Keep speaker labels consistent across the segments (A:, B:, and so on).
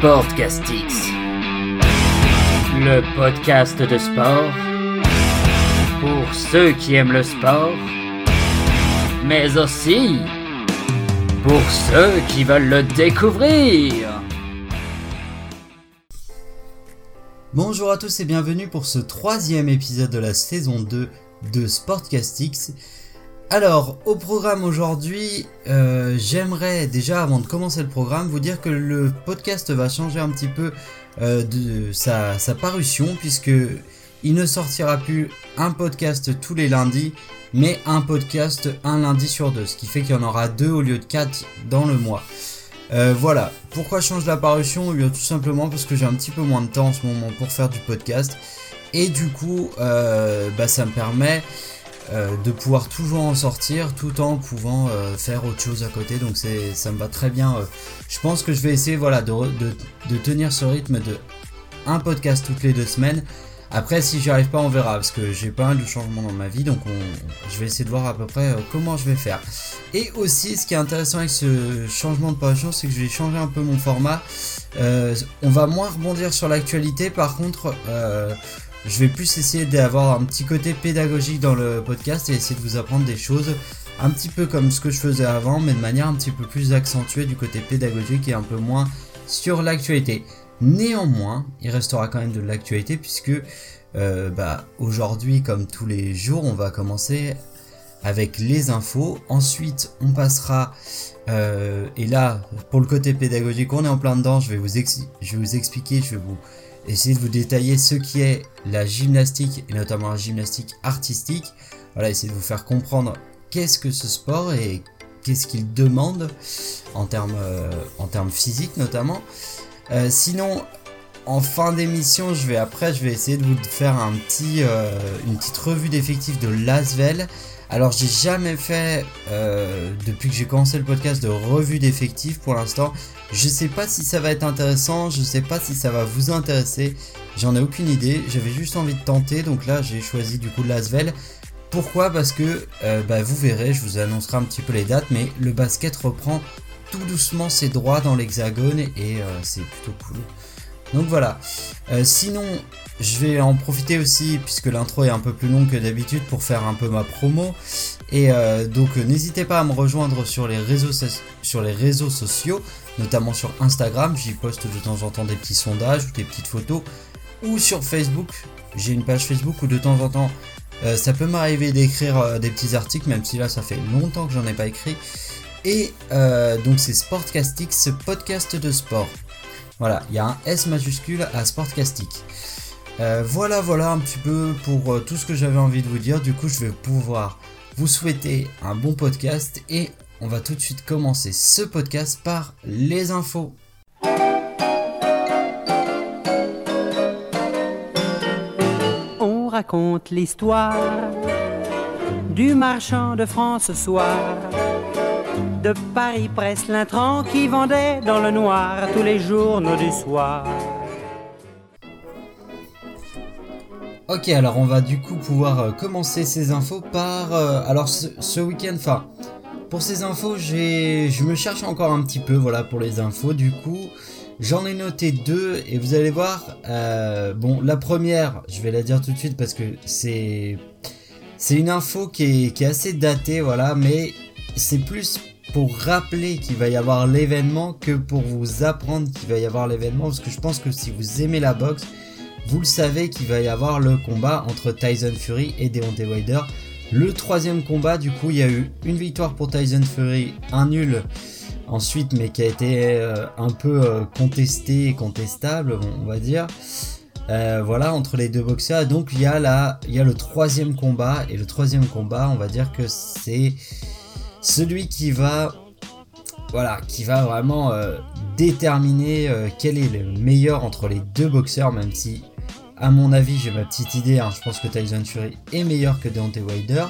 A: Sportcastix, le podcast de sport pour ceux qui aiment le sport, mais aussi pour ceux qui veulent le découvrir.
B: Bonjour à tous et bienvenue pour ce troisième épisode de la saison 2 de Sportcastix. Alors, au programme aujourd'hui, euh, j'aimerais déjà, avant de commencer le programme, vous dire que le podcast va changer un petit peu euh, de sa, parution, puisque il ne sortira plus un podcast tous les lundis, mais un podcast un lundi sur deux, ce qui fait qu'il y en aura deux au lieu de quatre dans le mois. Euh, voilà, pourquoi change la parution? Eh Tout simplement parce que j'ai un petit peu moins de temps en ce moment pour faire du podcast, et du coup, bah, ça me permet euh, de pouvoir toujours en sortir tout en pouvant euh, faire autre chose à côté. Donc c'est, ça me va très bien. Euh. Je pense que je vais essayer voilà, de, de, tenir ce rythme de un podcast toutes les deux semaines. Après, si j'y arrive pas, on verra parce que j'ai pas mal de changements dans ma vie, donc je vais essayer de voir à peu près comment je vais faire. Et aussi, ce qui est intéressant avec ce changement de passion, c'est que je vais changer un peu mon format. on va moins rebondir sur l'actualité, par contre, je vais plus essayer d'avoir un petit côté pédagogique dans le podcast et essayer de vous apprendre des choses un petit peu comme ce que je faisais avant, mais de manière un petit peu plus accentuée du côté pédagogique et un peu moins sur l'actualité. Néanmoins, il restera quand même de l'actualité puisque euh, bah, aujourd'hui, comme tous les jours, on va commencer avec les infos. Ensuite, on passera, euh, et là, pour le côté pédagogique, on est en plein dedans. Je vais vous, je vais vous expliquer, je vais vous essayer de vous détailler ce qui est la gymnastique et notamment la gymnastique artistique. Voilà, essayer de vous faire comprendre qu'est-ce que ce sport et qu'est-ce qu'il demande en termes, euh, en termes physiques notamment. Euh, sinon, en fin d'émission, je vais après, je vais essayer de vous faire un petit, euh, une petite revue d'effectifs de Lasvel. Alors j'ai jamais fait depuis que j'ai commencé le podcast de revue d'effectifs pour l'instant. Je sais pas si ça va être intéressant, je sais pas si ça va vous intéresser, j'en ai aucune idée, j'avais juste envie de tenter, donc là j'ai choisi du coup Lasvel. Pourquoi? Parce que euh, bah, vous verrez, je vous annoncerai un petit peu les dates, mais le basket reprend tout doucement ses droits dans l'hexagone et euh, c'est plutôt cool. Donc voilà. Euh, sinon, je vais en profiter aussi, puisque l'intro est un peu plus longue que d'habitude, pour faire un peu ma promo. Et donc n'hésitez pas à me rejoindre sur les réseaux, sur les réseaux sociaux notamment sur Instagram, j'y poste de temps en temps des petits sondages ou des petites photos, ou sur Facebook, j'ai une page Facebook où de temps en temps euh, ça peut m'arriver d'écrire euh, des petits articles, même si là ça fait longtemps que j'en ai pas écrit. Et euh, donc c'est Sportcastix, podcast de sport. Voilà, il y a un S majuscule à Sportcastix. voilà, voilà un petit peu pour tout ce que j'avais envie de vous dire. Du coup, je vais pouvoir vous souhaiter un bon podcast et on va tout de suite commencer ce podcast par les infos.
C: On raconte l'histoire du marchand de France ce soir. De Paris presse l'intrant qui vendait dans le noir tous les journaux du soir.
B: Ok, alors on va du coup pouvoir euh, commencer ces infos par... Euh, alors ce, week-end, enfin pour ces infos, je me cherche encore un petit peu, voilà, pour les infos. Du coup, j'en ai noté deux et vous allez voir. Euh, bon, la première, je vais la dire tout de suite parce que c'est c'est une info qui est, qui est assez datée, voilà, mais c'est plus pour rappeler qu'il va y avoir l'événement que pour vous apprendre qu'il va y avoir l'événement parce que je pense que si vous aimez la boxe, vous le savez qu'il va y avoir le combat entre Tyson Fury et Deontay Wilder. Le troisième combat, du coup, il y a eu une victoire pour Tyson Fury, un nul ensuite, mais qui a été euh, un peu euh, contesté et contestable, on va dire. Euh, voilà, entre les deux boxeurs. Donc il y, a la, il y a le troisième combat, et le troisième combat, on va dire que c'est celui qui va, voilà, qui va vraiment déterminer quel est le meilleur entre les deux boxeurs, même si à mon avis, j'ai ma petite idée, hein, je pense que Tyson Fury est meilleur que Deontay Wilder,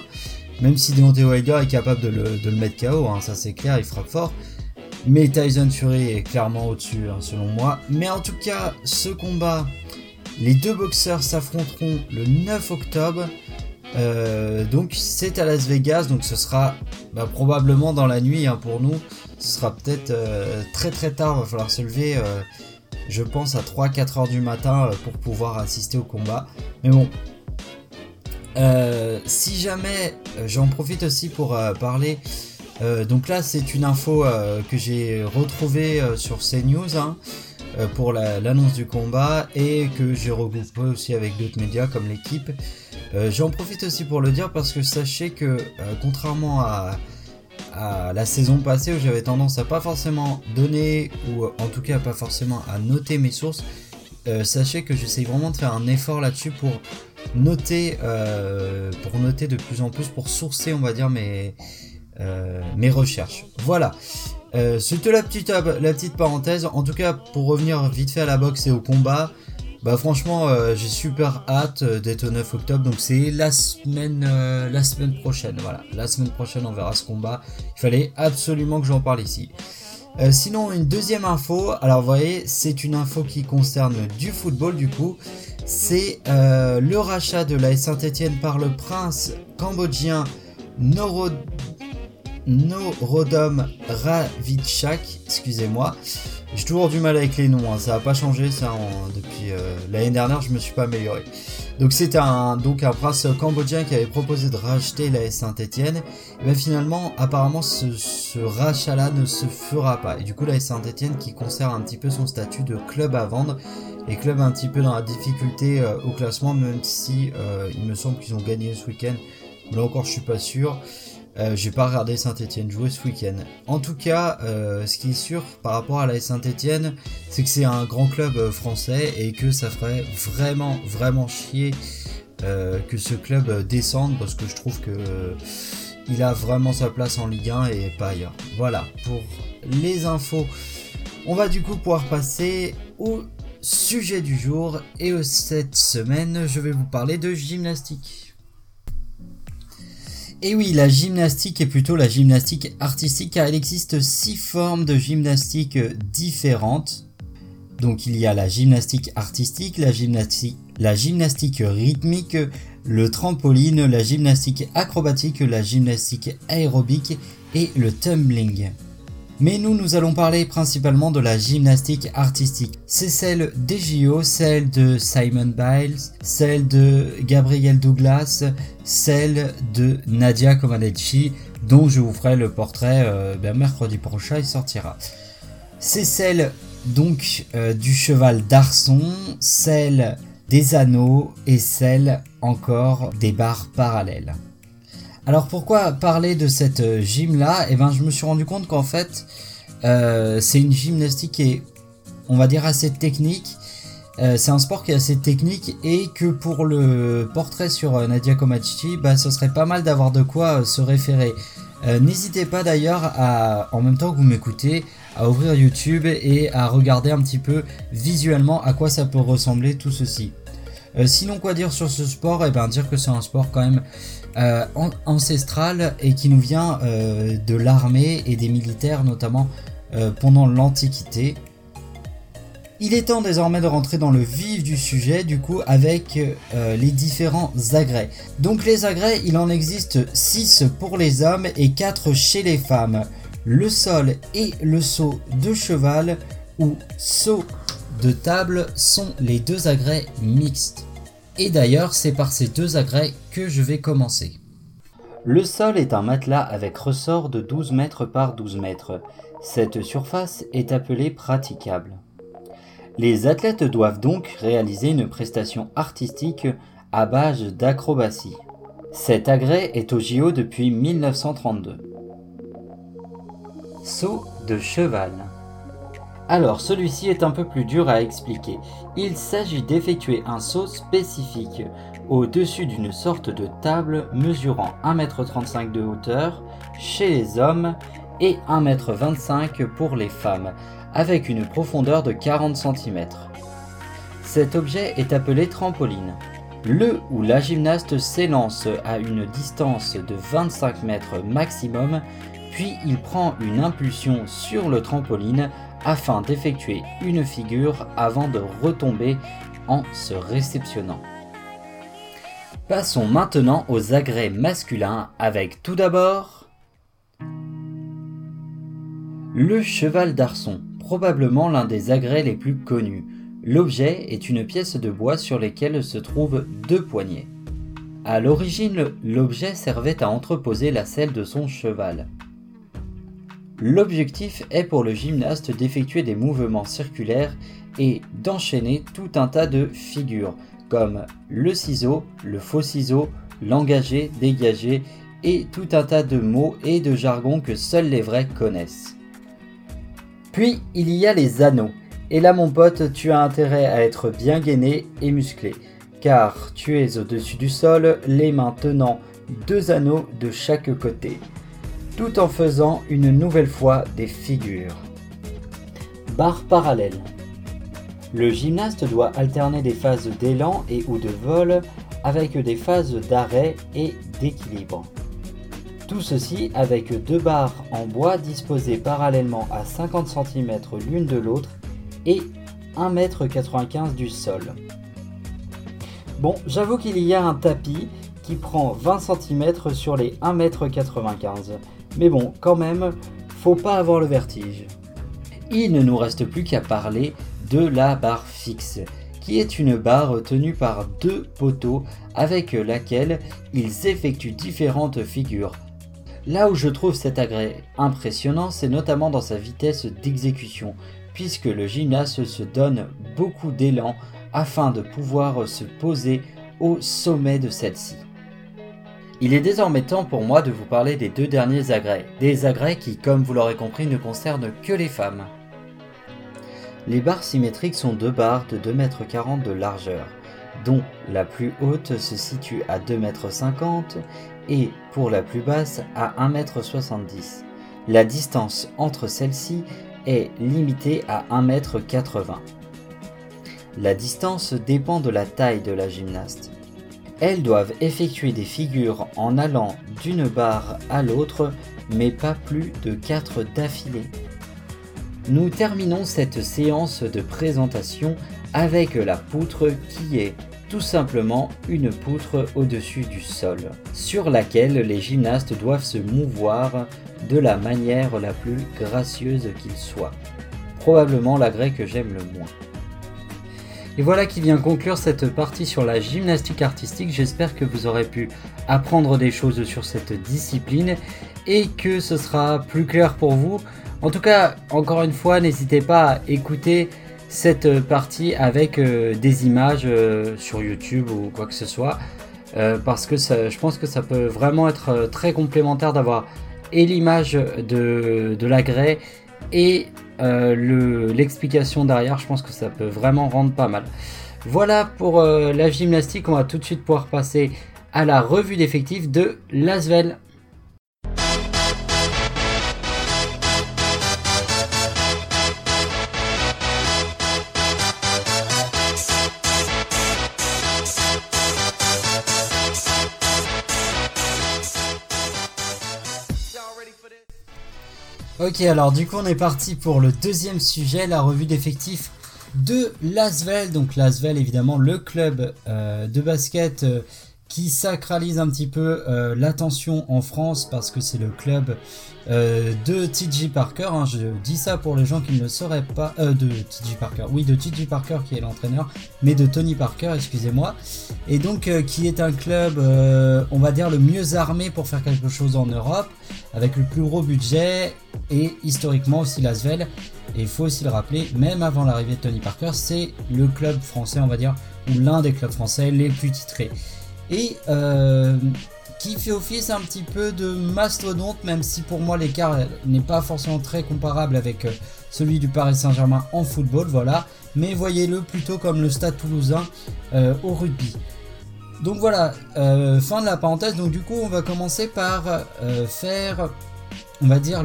B: même si Deontay Wilder est capable de le, mettre KO, hein, ça c'est clair, il frappe fort. Mais Tyson Fury est clairement au-dessus, hein, selon moi. Mais en tout cas, ce combat, les deux boxeurs s'affronteront le 9 octobre. Euh, donc c'est à Las Vegas, donc ce sera bah, probablement dans la nuit pour nous. Ce sera peut-être euh, très très tard, il va falloir se lever. Euh, je pense à 3-4 heures du matin pour pouvoir assister au combat. Mais bon, si jamais, j'en profite aussi pour parler. donc là, c'est une info que j'ai retrouvée sur CNews hein, pour l'annonce du combat et que j'ai regroupé aussi avec d'autres médias comme l'équipe. J'en profite aussi pour le dire parce que sachez que contrairement à, à la saison passée où j'avais tendance à pas forcément donner ou en tout cas pas forcément à noter mes sources, euh, sachez que j'essaye vraiment de faire un effort là-dessus pour noter, euh, pour noter de plus en plus, pour sourcer on va dire mes, euh, mes recherches. Voilà. C'était la petite, la petite parenthèse. En tout cas, pour revenir vite fait à la boxe et au combat, bah franchement, euh, j'ai super hâte euh, d'être au 9 octobre. Donc c'est la semaine, euh, la semaine prochaine. Voilà, la semaine prochaine, on verra ce combat. Il fallait absolument que j'en parle ici. sinon, une deuxième info. Alors, vous voyez, c'est une info qui concerne du football du coup. C'est le rachat de la Saint-Etienne par le prince cambodgien Noro... Norodom Ravitchak. Excusez-moi. J'ai toujours du mal avec les noms, hein. ça n'a pas changé ça depuis euh, l'année dernière, je me suis pas amélioré. Donc c'était un donc un prince cambodgien qui avait proposé de racheter la Saint-Étienne. Et bien finalement, apparemment ce, rachat-là ne se fera pas. Et du coup la Saint-Étienne qui conserve un petit peu son statut de club à vendre et club un petit peu dans la difficulté euh, au classement, même si euh, il me semble qu'ils ont gagné ce week-end. Là encore, je suis pas sûr. Euh, j'ai pas regardé Saint-Etienne jouer ce week-end. En tout cas, euh, ce qui est sûr par rapport à la Saint-Etienne, c'est que c'est un grand club euh, français et que ça ferait vraiment, vraiment chier que ce club descende parce que je trouve que il a vraiment sa place en Ligue 1 et pas ailleurs. Voilà pour les infos. On va du coup pouvoir passer au sujet du jour et cette semaine, je vais vous parler de gymnastique. Et oui, la gymnastique est plutôt la gymnastique artistique car il existe six formes de gymnastique différentes. Donc il y a la gymnastique artistique, la gymnastique, la gymnastique rythmique, le trampoline, la gymnastique acrobatique, la gymnastique aérobique et le tumbling. Mais nous, nous allons parler principalement de la gymnastique artistique. C'est celle des JO, celle de Simon Biles, celle de Gabriel Douglas, celle de Nadia Comaneci, dont je vous ferai le portrait euh, ben, mercredi prochain, il sortira. C'est celle donc euh, du cheval d'Arson, celle des anneaux et celle encore des barres parallèles. Alors pourquoi parler de cette euh, gym là Eh ben je me suis rendu compte qu'en fait euh, c'est une gymnastique qui est on va dire assez technique. Euh, c'est un sport qui est assez technique et que pour le portrait sur Nadia Comaneci, bah, ce serait pas mal d'avoir de quoi se référer. N'hésitez pas d'ailleurs à, en même temps que vous m'écoutez, à ouvrir YouTube et à regarder un petit peu visuellement à quoi ça peut ressembler tout ceci. sinon quoi dire sur ce sport? Eh bien dire que c'est un sport quand même euh, ancestral et qui nous vient euh, de l'armée et des militaires notamment euh, pendant l'Antiquité. Il est temps désormais de rentrer dans le vif du sujet du coup avec les différents agrès. Donc les agrès, il en existe 6 pour les hommes et 4 chez les femmes. Le sol et le saut de cheval ou saut de table sont les deux agrès mixtes. Et d'ailleurs, c'est par ces deux agrès que je vais commencer. Le sol est un matelas avec ressort de 12 mètres par 12 mètres. Cette surface est appelée praticable. Les athlètes doivent donc réaliser une prestation artistique à base d'acrobatie. Cet agrès est au JO depuis 1932. Saut de cheval. Alors celui-ci est un peu plus dur à expliquer. Il s'agit d'effectuer un saut spécifique au-dessus d'une sorte de table mesurant 1,35 m de hauteur chez les hommes et 1,25 m pour les femmes, avec une profondeur de 40 cm. Cet objet est appelé trampoline. Le ou la gymnaste s'élance à une distance de 25 mètres maximum, puis il prend une impulsion sur le trampoline afin d'effectuer une figure avant de retomber en se réceptionnant. Passons maintenant aux agrès masculins avec tout d'abord le cheval d'arçon, probablement l'un des agrès les plus connus. L'objet est une pièce de bois sur laquelle se trouvent deux poignées. À l'origine, l'objet servait à entreposer la selle de son cheval. L'objectif est pour le gymnaste d'effectuer des mouvements circulaires et d'enchaîner tout un tas de figures, comme le ciseau, le faux ciseau, l'engagé, dégagé, et tout un tas de mots et de jargons que seuls les vrais connaissent. Puis il y a les anneaux. Et là mon pote, tu as intérêt à être bien gainé et musclé, car tu es au-dessus du sol, les mains tenant deux anneaux de chaque côté, tout en faisant une nouvelle fois des figures. Barre parallèle. Le gymnaste doit alterner des phases d'élan et ou de vol avec des phases d'arrêt et d'équilibre. Tout ceci avec deux barres en bois disposées parallèlement à 50 cm l'une de l'autre et 1,95 m du sol. Bon, j'avoue qu'il y a un tapis qui prend 20 cm sur les 1,95 m. Mais bon, quand même, faut pas avoir le vertige. Il ne nous reste plus qu'à parler de la barre fixe, qui est une barre tenue par deux poteaux avec laquelle ils effectuent différentes figures. Là où je trouve cet agrès impressionnant, c'est notamment dans sa vitesse d'exécution, puisque le gymnaste se donne beaucoup d'élan afin de pouvoir se poser au sommet de celle-ci. Il est désormais temps pour moi de vous parler des deux derniers agrès, des agrès qui, comme vous l'aurez compris, ne concernent que les femmes. Les barres symétriques sont deux barres de 2,40 m de largeur, dont la plus haute se situe à 2,50 m et pour la plus basse à 1,70 m. La distance entre celles-ci est limitée à 1,80 m. La distance dépend de la taille de la gymnaste. Elles doivent effectuer des figures en allant d'une barre à l'autre, mais pas plus de 4 d'affilée. Nous terminons cette séance de présentation avec la poutre qui est tout simplement une poutre au-dessus du sol, sur laquelle les gymnastes doivent se mouvoir de la manière la plus gracieuse qu'il soit. Probablement l'agrès que j'aime le moins. Et voilà qui vient conclure cette partie sur la gymnastique artistique. J'espère que vous aurez pu apprendre des choses sur cette discipline et que ce sera plus clair pour vous. En tout cas, encore une fois, n'hésitez pas à écouter cette partie avec euh, des images euh, sur YouTube ou quoi que ce soit. Euh, parce que je pense que ça peut vraiment être très complémentaire d'avoir et l'image de, de l'agrès et l'explication derrière. Je pense que ça peut vraiment rendre pas mal. Voilà pour la gymnastique. On va tout de suite pouvoir passer à la revue d'effectifs de Lasvel. Ok, alors du coup on est parti pour le deuxième sujet, la revue d'effectifs de Lasvel. Donc Lasvel évidemment le club euh, de basket euh, qui sacralise un petit peu euh, l'attention en France parce que c'est le club euh, de TJ Parker. Hein. je dis ça pour les gens qui ne le sauraient pas. Euh, de TJ Parker, oui, de TJ Parker qui est l'entraîneur, mais de Tony Parker, excusez-moi. Et donc, qui est un club, on va dire, le mieux armé pour faire quelque chose en Europe, avec le plus gros budget et historiquement aussi Lasvel. Et il faut aussi le rappeler, même avant l'arrivée de Tony Parker, c'est le club français, on va dire, ou l'un des clubs français les plus titrés et euh, qui fait office un petit peu de mastodonte, même si pour moi l'écart n'est pas forcément très comparable avec euh, celui du Paris Saint-Germain en football, voilà, mais voyez-le plutôt comme le Stade Toulousain euh, au rugby. Donc voilà, fin de la parenthèse. Donc du coup, on va commencer par faire, on va dire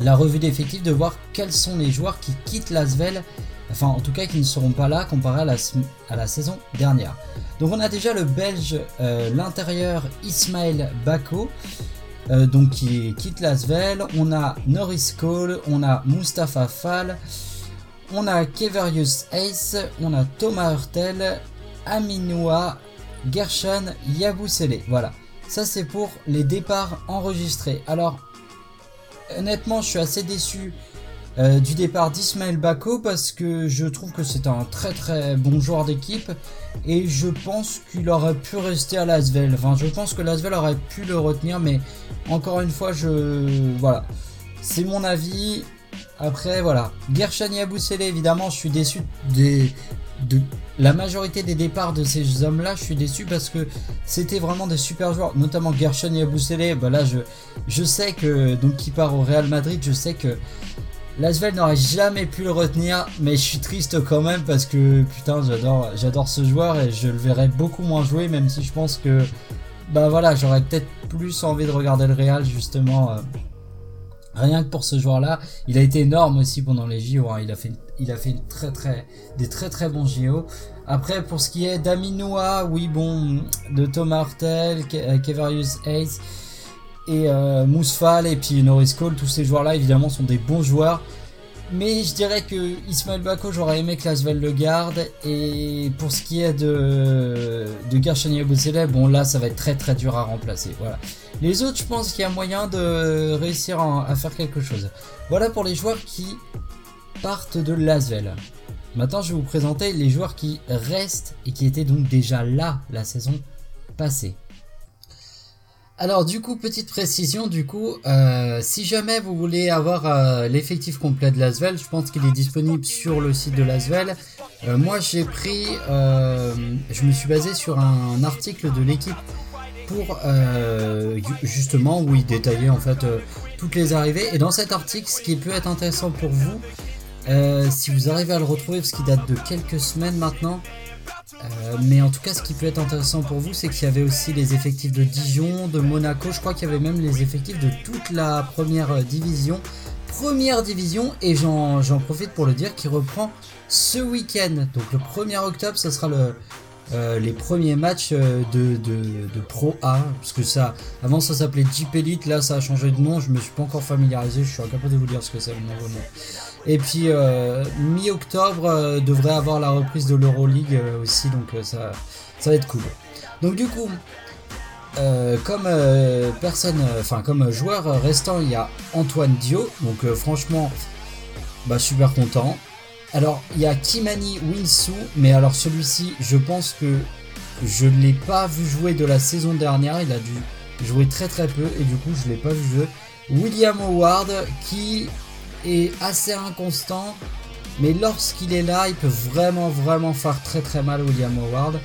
B: la revue d'effectifs, de voir quels sont les joueurs qui quittent l'Asvel enfin en tout cas qui ne seront pas là comparé à la, saison dernière. Donc on a déjà le belge, euh, l'intérieur Ismaël Bako, euh, donc qui quitte l'Asvel, on a Norris Cole, on a Mustafa Fall, on a Keverius Ace, on a Thomas Hurtel, Aminoua, Gershon, Yabusele. Voilà, ça c'est pour les départs enregistrés. Alors honnêtement je suis assez déçu euh, du départ d'Ismaël Bako parce que je trouve que c'est un très très bon joueur d'équipe et je pense qu'il aurait pu rester à Lasvel. Enfin, je pense que Lasvel aurait pu le retenir, mais encore une fois, je voilà, c'est mon avis. Après, voilà, Gershani Aboussele, évidemment, je suis déçu des de la majorité des départs de ces hommes-là, je suis déçu parce que c'était vraiment des super joueurs, notamment Gershon et Bah là, je, je sais que donc qui part au Real Madrid, je sais que Lasvel n'aurait jamais pu le retenir, mais je suis triste quand même parce que putain, j'adore, j'adore ce joueur et je le verrai beaucoup moins jouer, même si je pense que bah voilà, j'aurais peut-être plus envie de regarder le Real justement. Euh, rien que pour ce joueur-là, il a été énorme aussi pendant les JO. Hein. Il a fait, il a fait très très, des très très bons JO. Après, pour ce qui est d'Aminoa, oui bon, de Thomas Hartel, euh, Kevarius Hayes et euh, Mousfal et puis Norris Cole, tous ces joueurs-là évidemment sont des bons joueurs. Mais je dirais que Ismaël Bako, j'aurais aimé que Lasvel le garde. Et pour ce qui est de, de Gershoni bon là ça va être très très dur à remplacer. Voilà. Les autres, je pense qu'il y a moyen de réussir à, faire quelque chose. Voilà pour les joueurs qui partent de Lasvel. Maintenant, je vais vous présenter les joueurs qui restent et qui étaient donc déjà là la saison passée. Alors du coup, petite précision, du coup, euh, si jamais vous voulez avoir euh, l'effectif complet de Lasvel, je pense qu'il est disponible sur le site de Lasvel. Euh, moi j'ai pris, je me suis basé sur un, article de l'équipe pour justement où il détaillait en fait toutes les arrivées. Et dans cet article, ce qui peut être intéressant pour vous, si vous arrivez à le retrouver, parce qu'il date de quelques semaines maintenant, euh, mais en tout cas, ce qui peut être intéressant pour vous, c'est qu'il y avait aussi les effectifs de Dijon, de Monaco. Je crois qu'il y avait même les effectifs de toute la première euh, division. Première division, et j'en profite pour le dire, qui reprend ce week-end. Donc le 1er octobre, ce sera euh, les premiers matchs de, de, Pro A. Parce que ça, avant ça s'appelait Jeep Elite, là ça a changé de nom. Je me suis pas encore familiarisé, je suis incapable de vous dire ce que c'est le nouveau nom. Et puis euh, mi-octobre euh, devrait avoir la reprise de l'Euroleague euh, aussi, donc ça, ça va être cool. Donc du coup, comme personne, enfin comme joueur restant, il y a Antoine Dio, donc franchement, bah super content. Alors il y a Kimani Winsu, mais alors celui-ci, je pense que je ne l'ai pas vu jouer de la saison dernière, il a dû jouer très très peu et du coup je l'ai pas vu jouer. William Howard qui est assez inconstant, mais lorsqu'il est là, il peut vraiment vraiment faire très très mal William Howard.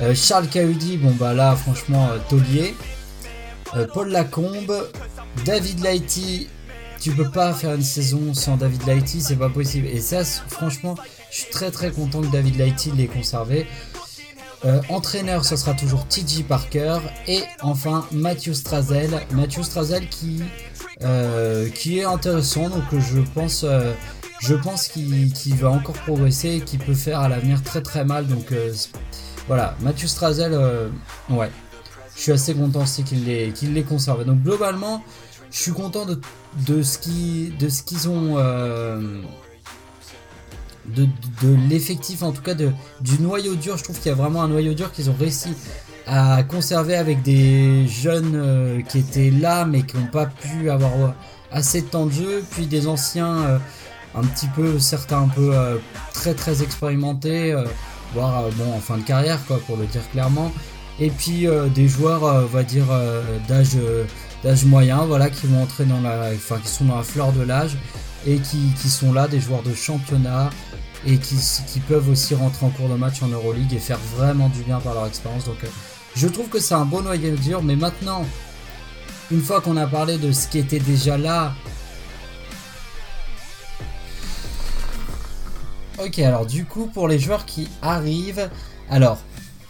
B: Euh, Charles Cahudi, bon bah là franchement euh, taulier. Euh, Paul Lacombe, David Lighty, tu peux pas faire une saison sans David Lighty, c'est pas possible. Et ça, franchement, je suis très très content que David Lighty l'ait conservé. Entraîneur, ce sera toujours TJ Parker. Et enfin, Matthew Strazel. Matthew Strazel qui euh, qui est intéressant. Donc je pense, euh, je pense qu'il va encore progresser et qu'il peut faire à l'avenir très très mal. Donc euh, voilà, Mathieu Strazel, ouais, je suis assez content aussi qu'il les, les conserve. Donc globalement, je suis content de, de ce qu'ils ont. De, l'effectif en tout cas de, du noyau dur. Je trouve qu'il y a vraiment un noyau dur qu'ils ont réussi à conserver avec des jeunes euh, qui étaient là mais qui n'ont pas pu avoir euh, assez de temps de jeu, puis des anciens euh, un petit peu, certains un peu très très expérimentés, voire bon en fin de carrière quoi pour le dire clairement, et puis des joueurs va dire d'âge d'âge moyen voilà qui vont entrer dans la enfin qui sont dans la fleur de l'âge et qui, qui, sont là des joueurs de championnat et qui, qui, peuvent aussi rentrer en cours de match en Euroleague et faire vraiment du bien par leur expérience donc je trouve que c'est un bon noyau dur, mais maintenant, une fois qu'on a parlé de ce qui était déjà là. Ok, alors du coup, pour les joueurs qui arrivent, alors,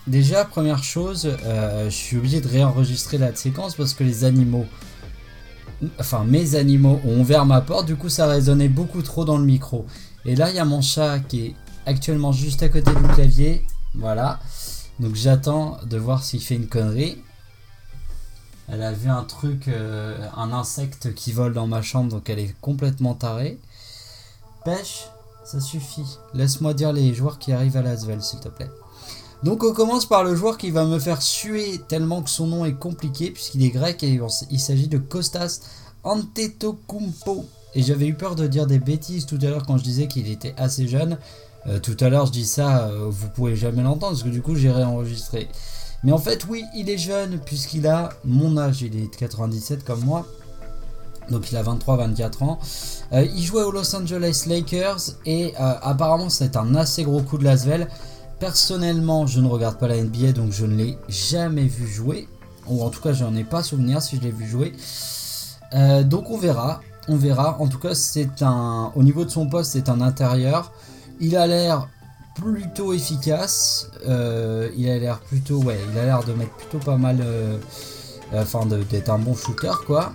B: déjà, première chose, euh, je suis obligé de réenregistrer la séquence parce que les animaux, enfin mes animaux ont ouvert ma porte, du coup ça résonnait beaucoup trop dans le micro. Et là, il y a mon chat qui est actuellement juste à côté du clavier, voilà. Donc j'attends de voir s'il fait une connerie. Elle a vu un truc, euh, un insecte qui vole dans ma chambre, donc elle est complètement tarée. Pêche, ça suffit. Laisse-moi dire les joueurs qui arrivent à Lasvel, s'il te plaît. Donc on commence par le joueur qui va me faire suer tellement que son nom est compliqué, puisqu'il est grec et il s'agit de Kostas Antetokounmpo. Et j'avais eu peur de dire des bêtises tout à l'heure quand je disais qu'il était assez jeune. Euh, tout à l'heure, je dis ça, euh, vous pouvez jamais l'entendre parce que du coup, j'ai réenregistré. Mais en fait, oui, il est jeune puisqu'il a mon âge, il est de 97 comme moi. Donc il a 23-24 ans. Euh, il jouait aux Los Angeles Lakers et apparemment c'est un assez gros coup de Lasvel. Personnellement, je ne regarde pas la NBA donc je ne l'ai jamais vu jouer. Ou en tout cas, j'en ai pas souvenir si je l'ai vu jouer. donc on verra. On verra. En tout cas, c'est un. Au niveau de son poste, c'est un intérieur. Il a l'air plutôt efficace. Euh, il a l'air plutôt, ouais, il a l'air de mettre plutôt pas mal, euh, enfin d'être un bon shooter quoi.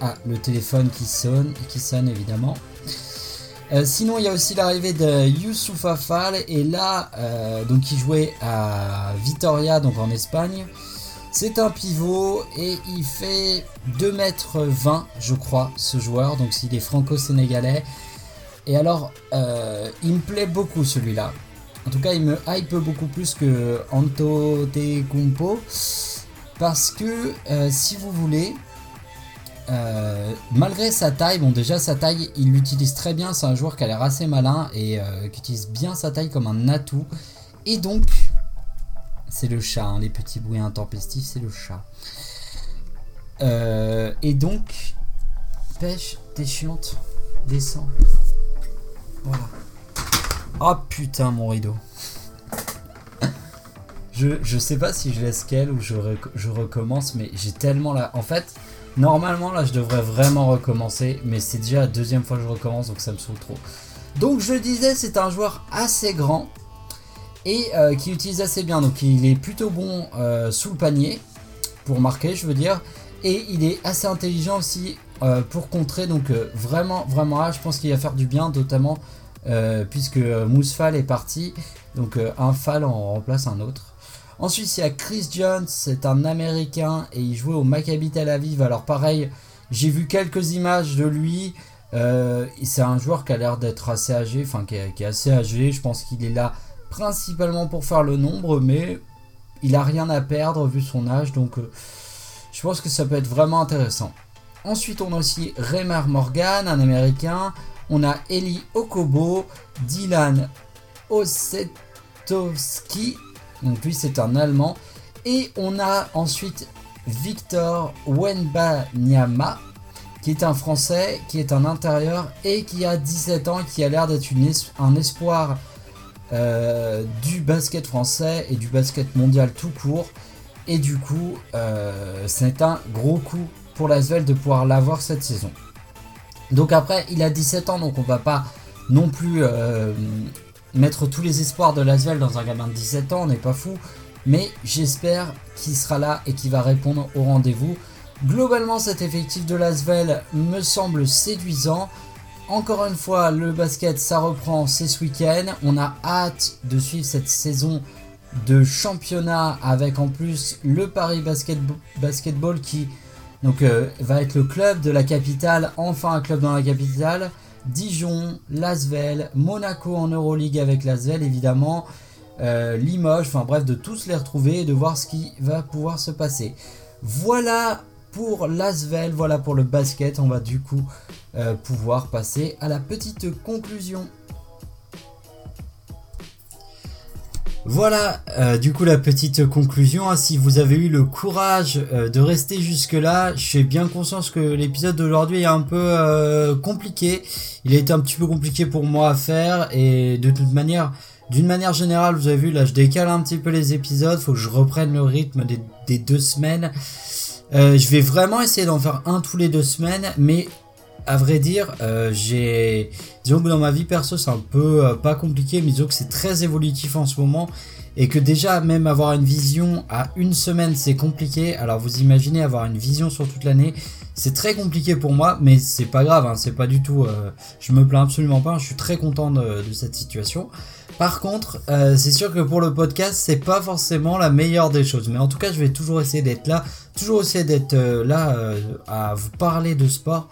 B: Ah, le téléphone qui sonne, qui sonne évidemment. Euh, sinon, il y a aussi l'arrivée de Youssouf Afal et là, donc il jouait à Vitoria, donc en Espagne. C'est un pivot et il fait 2m20, je crois, ce joueur. Donc s'il est franco-sénégalais, et alors, euh, il me plaît beaucoup celui-là. En tout cas, il me hype beaucoup plus que Anto Kumpo. Parce que, euh, si vous voulez, euh, malgré sa taille, bon déjà sa taille, il l'utilise très bien. C'est un joueur qui a l'air assez malin et qui utilise bien sa taille comme un atout. Et donc, c'est le chat, hein, les petits bruits intempestifs, c'est le chat. et donc, pêche, t'es chiante, descends. Voilà. Oh putain, mon rideau. je, je sais pas si je laisse qu'elle ou je, je recommence, mais j'ai tellement la. En fait, normalement là, je devrais vraiment recommencer, mais c'est déjà la deuxième fois que je recommence, donc ça me saoule trop. Donc je disais, c'est un joueur assez grand et euh, qui utilise assez bien. Donc il est plutôt bon euh, sous le panier pour marquer, je veux dire, et il est assez intelligent aussi euh, pour contrer. Donc vraiment, vraiment là, je pense qu'il va faire du bien, notamment puisque Mousfal est parti. Donc un Fall en remplace un autre. Ensuite, il y a Chris Jones, c'est un Américain et il jouait au Maccabi Tel Aviv. Alors pareil, j'ai vu quelques images de lui. c'est un joueur qui a l'air d'être assez âgé, enfin qui, est assez âgé. Je pense qu'il est là principalement pour faire le nombre, mais il a rien à perdre vu son âge. Donc je pense que ça peut être vraiment intéressant. Ensuite, on a aussi Raymar Morgan, un américain. On a Eli Okobo, Dylan Osetowski, donc lui c'est un allemand. Et on a ensuite Victor Wenbanyama, qui est un français, qui est un intérieur et qui a 17 ans et qui a l'air d'être un espoir euh, du basket français et du basket mondial tout court. Et du coup, euh, c'est un gros coup pour l'Asvel de pouvoir l'avoir cette saison. Donc après, il a 17 ans, donc on va pas non plus euh, mettre tous les espoirs de l'Asvel dans un gamin de 17 ans, n'est pas fou. Mais j'espère qu'il sera là et qu'il va répondre au rendez-vous. Globalement, cet effectif de l'Asvel me semble séduisant. Encore une fois, le basket, ça reprend, c'est ce week-end. On a hâte de suivre cette saison de championnat avec en plus le Paris Basketball qui donc euh, va être le club de la capitale, enfin un club dans la capitale. Dijon, Lasvel, Monaco en Euroleague avec Lasvel évidemment, euh, Limoges, enfin bref de tous les retrouver et de voir ce qui va pouvoir se passer. Voilà pour Lasvel, voilà pour le basket, on va du coup euh, pouvoir passer à la petite conclusion. Voilà, euh, du coup la petite conclusion. Hein. si vous avez eu le courage euh, de rester jusque là, je suis bien conscience que l'épisode d'aujourd'hui est un peu euh, compliqué. Il a été un petit peu compliqué pour moi à faire et de toute manière, d'une manière générale, vous avez vu là, je décale un petit peu les épisodes. Faut que je reprenne le rythme des deux semaines. je vais vraiment essayer d'en faire un tous les deux semaines, mais à vrai dire, euh, j'ai. Disons que dans ma vie perso, c'est un peu euh, pas compliqué, mais disons que c'est très évolutif en ce moment. Et que déjà, même avoir une vision à une semaine, c'est compliqué. Alors vous imaginez avoir une vision sur toute l'année, c'est très compliqué pour moi, mais c'est pas grave, hein, c'est pas du tout. Euh, je me plains absolument pas, je suis très content de, cette situation. Par contre, c'est sûr que pour le podcast, c'est pas forcément la meilleure des choses. Mais en tout cas, je vais toujours essayer d'être là, toujours essayer d'être là à vous parler de sport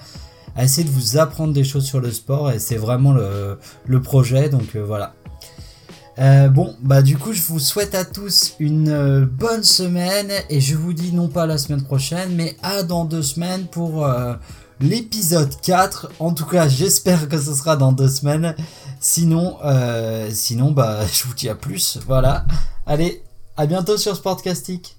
B: à essayer de vous apprendre des choses sur le sport et c'est vraiment le, projet donc euh, voilà. Euh, bon bah du coup je vous souhaite à tous une euh, bonne semaine et je vous dis non pas la semaine prochaine mais à dans deux semaines pour l'épisode 4. En tout cas, j'espère que ce sera dans deux semaines. Sinon, sinon bah, je vous dis à plus. Voilà. Allez, à bientôt sur Sportcastic.